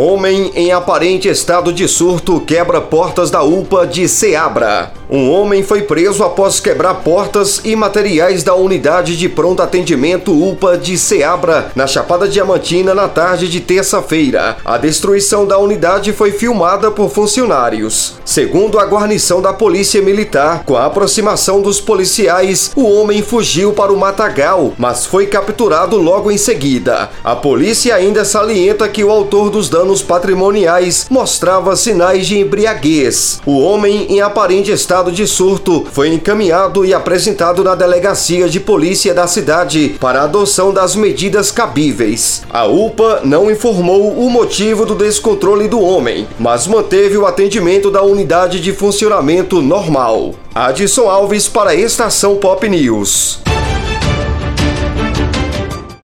Homem em aparente estado de surto quebra portas da UPA de Seabra. Um homem foi preso após quebrar portas e materiais da unidade de pronto atendimento UPA de Seabra, na Chapada Diamantina, na tarde de terça-feira. A destruição da unidade foi filmada por funcionários. Segundo a guarnição da Polícia Militar, com a aproximação dos policiais, o homem fugiu para o Matagal, mas foi capturado logo em seguida. A polícia ainda salienta que o autor dos danos patrimoniais mostrava sinais de embriaguez. O homem, em aparente estado de surto, foi encaminhado e apresentado na delegacia de polícia da cidade para adoção das medidas cabíveis. A UPA não informou o motivo do descontrole do homem, mas manteve o atendimento da unidade de funcionamento normal. Adson Alves para a Estação Pop News.